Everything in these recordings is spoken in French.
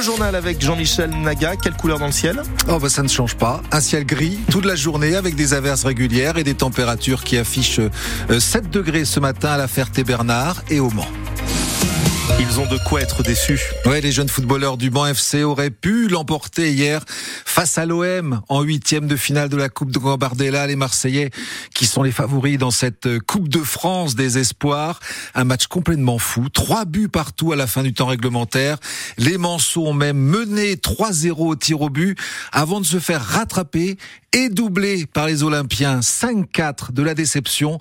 Le journal avec Jean-Michel Naga. Quelle couleur dans le ciel? Oh bah ça ne change pas. Un ciel gris toute la journée avec des averses régulières et des températures qui affichent 7 euh, degrés ce matin à la Ferté-Bernard et au Mans. Ils ont de quoi être déçus. Ouais, les jeunes footballeurs du Banc FC auraient pu l'emporter hier face à l'OM en huitième de finale de la Coupe de Gambardella. Les Marseillais qui sont les favoris dans cette Coupe de France des espoirs. Un match complètement fou. Trois buts partout à la fin du temps réglementaire. Les Manceaux ont même mené 3-0 au tir au but avant de se faire rattraper et doublé par les Olympiens 5-4 de la déception,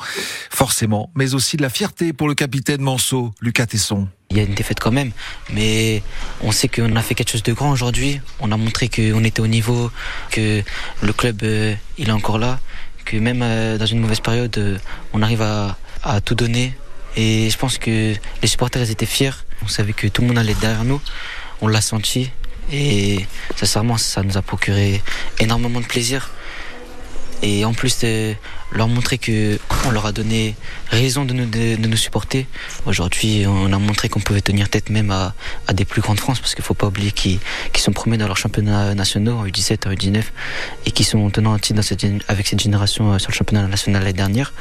forcément, mais aussi de la fierté pour le capitaine Manceau, Lucas Tesson. Il y a une défaite quand même, mais on sait qu'on a fait quelque chose de grand aujourd'hui. On a montré qu'on était au niveau, que le club euh, il est encore là, que même euh, dans une mauvaise période, euh, on arrive à, à tout donner. Et je pense que les supporters étaient fiers. On savait que tout le monde allait derrière nous. On l'a senti. Et sincèrement, ça nous a procuré énormément de plaisir et en plus de leur montrer que on leur a donné raison de nous, de, nous supporter. Aujourd'hui, on a montré qu'on pouvait tenir tête même à, à des plus grandes France parce qu'il faut pas oublier qu'ils sont premiers dans leurs championnats nationaux en U17, en U19 et qui sont tenants en titre avec cette génération euh, sur le championnat national l'année dernière.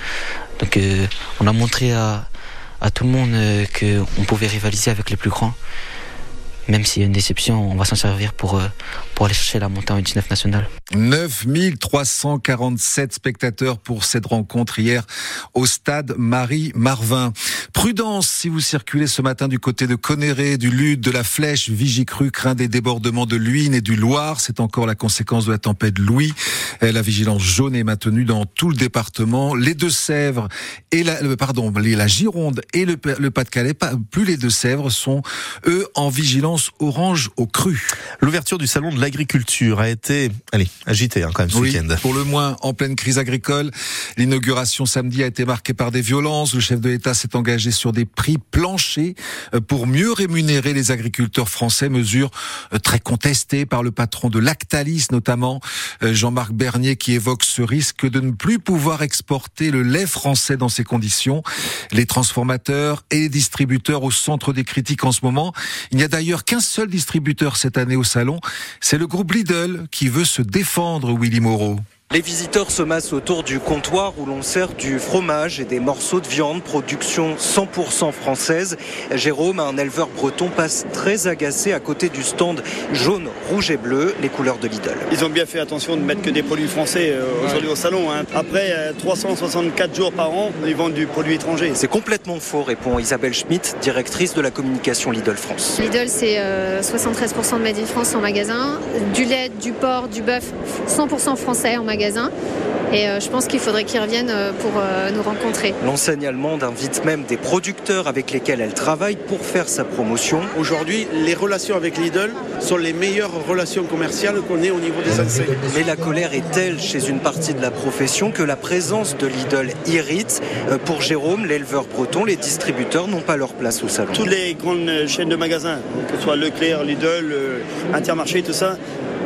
Donc, euh, on a montré à, à tout le monde euh, qu'on pouvait rivaliser avec les plus grands même s'il y a une déception, on va s'en servir pour, euh, pour aller chercher la montée en 19 nationale. 9347 spectateurs pour cette rencontre hier au stade Marie-Marvin. Prudence si vous circulez ce matin du côté de Conéré, du Lude, de la Flèche, Vigicru craint des débordements de l'Uine et du Loir. C'est encore la conséquence de la tempête Louis. La vigilance jaune est maintenue dans tout le département. Les Deux-Sèvres et la, euh, pardon, la Gironde et le, le Pas-de-Calais, plus les Deux-Sèvres sont eux en vigilance orange au cru. L'ouverture du salon de l'agriculture a été, allez, agitée hein, quand même ce week-end. Pour le moins, en pleine crise agricole, l'inauguration samedi a été marquée par des violences. Le chef de l'État s'est engagé sur des prix planchers euh, pour mieux rémunérer les agriculteurs français, mesure euh, très contestée par le patron de Lactalis notamment, euh, Jean-Marc Bernier, qui évoque ce risque de ne plus pouvoir exporter le lait français dans ces conditions. Les transformateurs et les distributeurs au centre des critiques en ce moment. Il n'y a d'ailleurs qu'un seul distributeur cette année au salon, c'est le groupe Lidl qui veut se défendre, Willy Moreau. Les visiteurs se massent autour du comptoir où l'on sert du fromage et des morceaux de viande, production 100% française. Jérôme, un éleveur breton, passe très agacé à côté du stand jaune, rouge et bleu, les couleurs de Lidl. Ils ont bien fait attention de mettre que des produits français euh, aujourd'hui au salon. Hein. Après 364 euh, jours par an, ils vendent du produit étranger. C'est complètement faux, répond Isabelle Schmitt, directrice de la communication Lidl France. Lidl, c'est 73% euh, de Made in France en magasin, du lait, du porc, du bœuf, 100% français en magasin et euh, je pense qu'il faudrait qu'ils reviennent euh, pour euh, nous rencontrer. L'enseigne allemande invite même des producteurs avec lesquels elle travaille pour faire sa promotion. Aujourd'hui, les relations avec Lidl sont les meilleures relations commerciales qu'on ait au niveau des enseignes. Mais la colère est telle chez une partie de la profession que la présence de Lidl irrite. Pour Jérôme, l'éleveur breton, les distributeurs n'ont pas leur place au salon. Toutes les grandes chaînes de magasins, que ce soit Leclerc, Lidl, Intermarché, tout ça,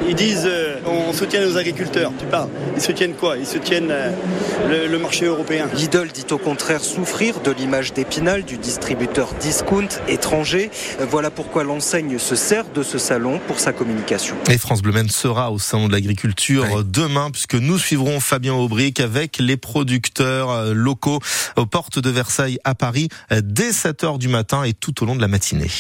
ils disent euh, on soutient nos agriculteurs. Tu parles. Ils soutiennent quoi? Ils soutiennent euh, le, marché européen. Lidl dit au contraire souffrir de l'image d'Épinal du distributeur discount étranger. Euh, voilà pourquoi l'enseigne se sert de ce salon pour sa communication. Et France Bleu sera au salon de l'agriculture demain puisque nous suivrons Fabien Aubric avec les producteurs locaux aux portes de Versailles à Paris dès 7h du matin et tout au long de la matinée.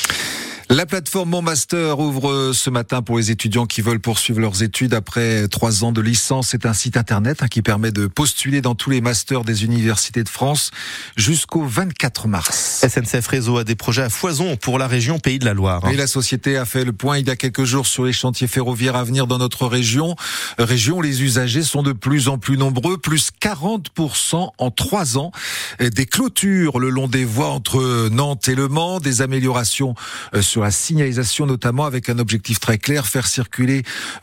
La plateforme Mon Master ouvre ce matin pour les étudiants qui veulent poursuivre leurs études après trois ans de licence. C'est un site internet hein, qui permet de postuler dans tous les masters des universités de France jusqu'au 24 mars. SNCF Réseau a des projets à foison pour la région Pays de la Loire. Et la société a fait le point il y a quelques jours sur les chantiers ferroviaires à venir dans notre région. Région où les usagers sont de plus en plus nombreux, plus 40% en trois ans. Des clôtures le long des voies entre Nantes et Le Mans, des améliorations euh, la signalisation notamment avec un objectif très clair, faire circuler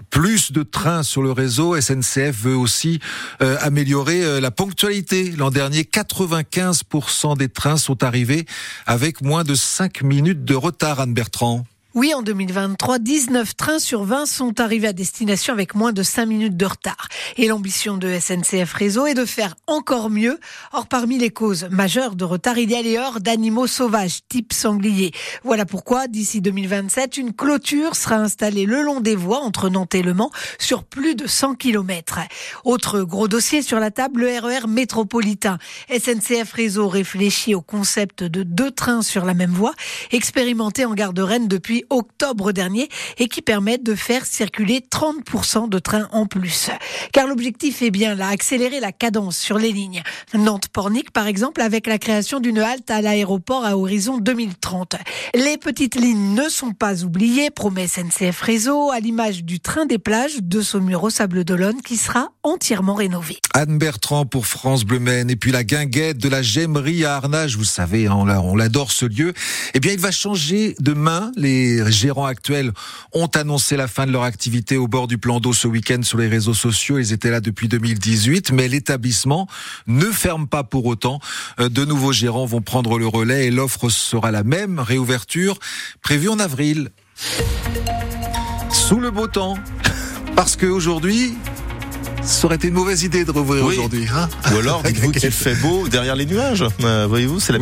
plus de trains sur le réseau. SNCF veut aussi euh, améliorer euh, la ponctualité. L'an dernier, 95% des trains sont arrivés avec moins de 5 minutes de retard, Anne Bertrand. Oui, en 2023, 19 trains sur 20 sont arrivés à destination avec moins de 5 minutes de retard. Et l'ambition de SNCF Réseau est de faire encore mieux. Or, parmi les causes majeures de retard, il y a les heures d'animaux sauvages, type sanglier. Voilà pourquoi, d'ici 2027, une clôture sera installée le long des voies entre Nantes et Le Mans sur plus de 100 km. Autre gros dossier sur la table, le RER e métropolitain. SNCF Réseau réfléchit au concept de deux trains sur la même voie, expérimenté en gare de Rennes depuis octobre dernier et qui permettent de faire circuler 30% de trains en plus. Car l'objectif est bien là, accélérer la cadence sur les lignes. Nantes-Pornic, par exemple, avec la création d'une halte à l'aéroport à horizon 2030. Les petites lignes ne sont pas oubliées, promet SNCF Réseau, à l'image du train des plages de Saumur au Sable d'Olonne qui sera entièrement rénové. Anne Bertrand pour France Bleu Maine et puis la guinguette de la Gemmerie à Arnage, vous savez, hein, on l'adore ce lieu. Eh bien, il va changer demain. Les les gérants actuels ont annoncé la fin de leur activité au bord du plan d'eau ce week-end sur les réseaux sociaux. Ils étaient là depuis 2018, mais l'établissement ne ferme pas pour autant. Euh, de nouveaux gérants vont prendre le relais et l'offre sera la même. Réouverture prévue en avril. Sous le beau temps. Parce qu'aujourd'hui, ça aurait été une mauvaise idée de rouvrir aujourd'hui. Hein Ou alors, dites-vous qu'il fait beau derrière les nuages. Euh, voyez-vous, c'est la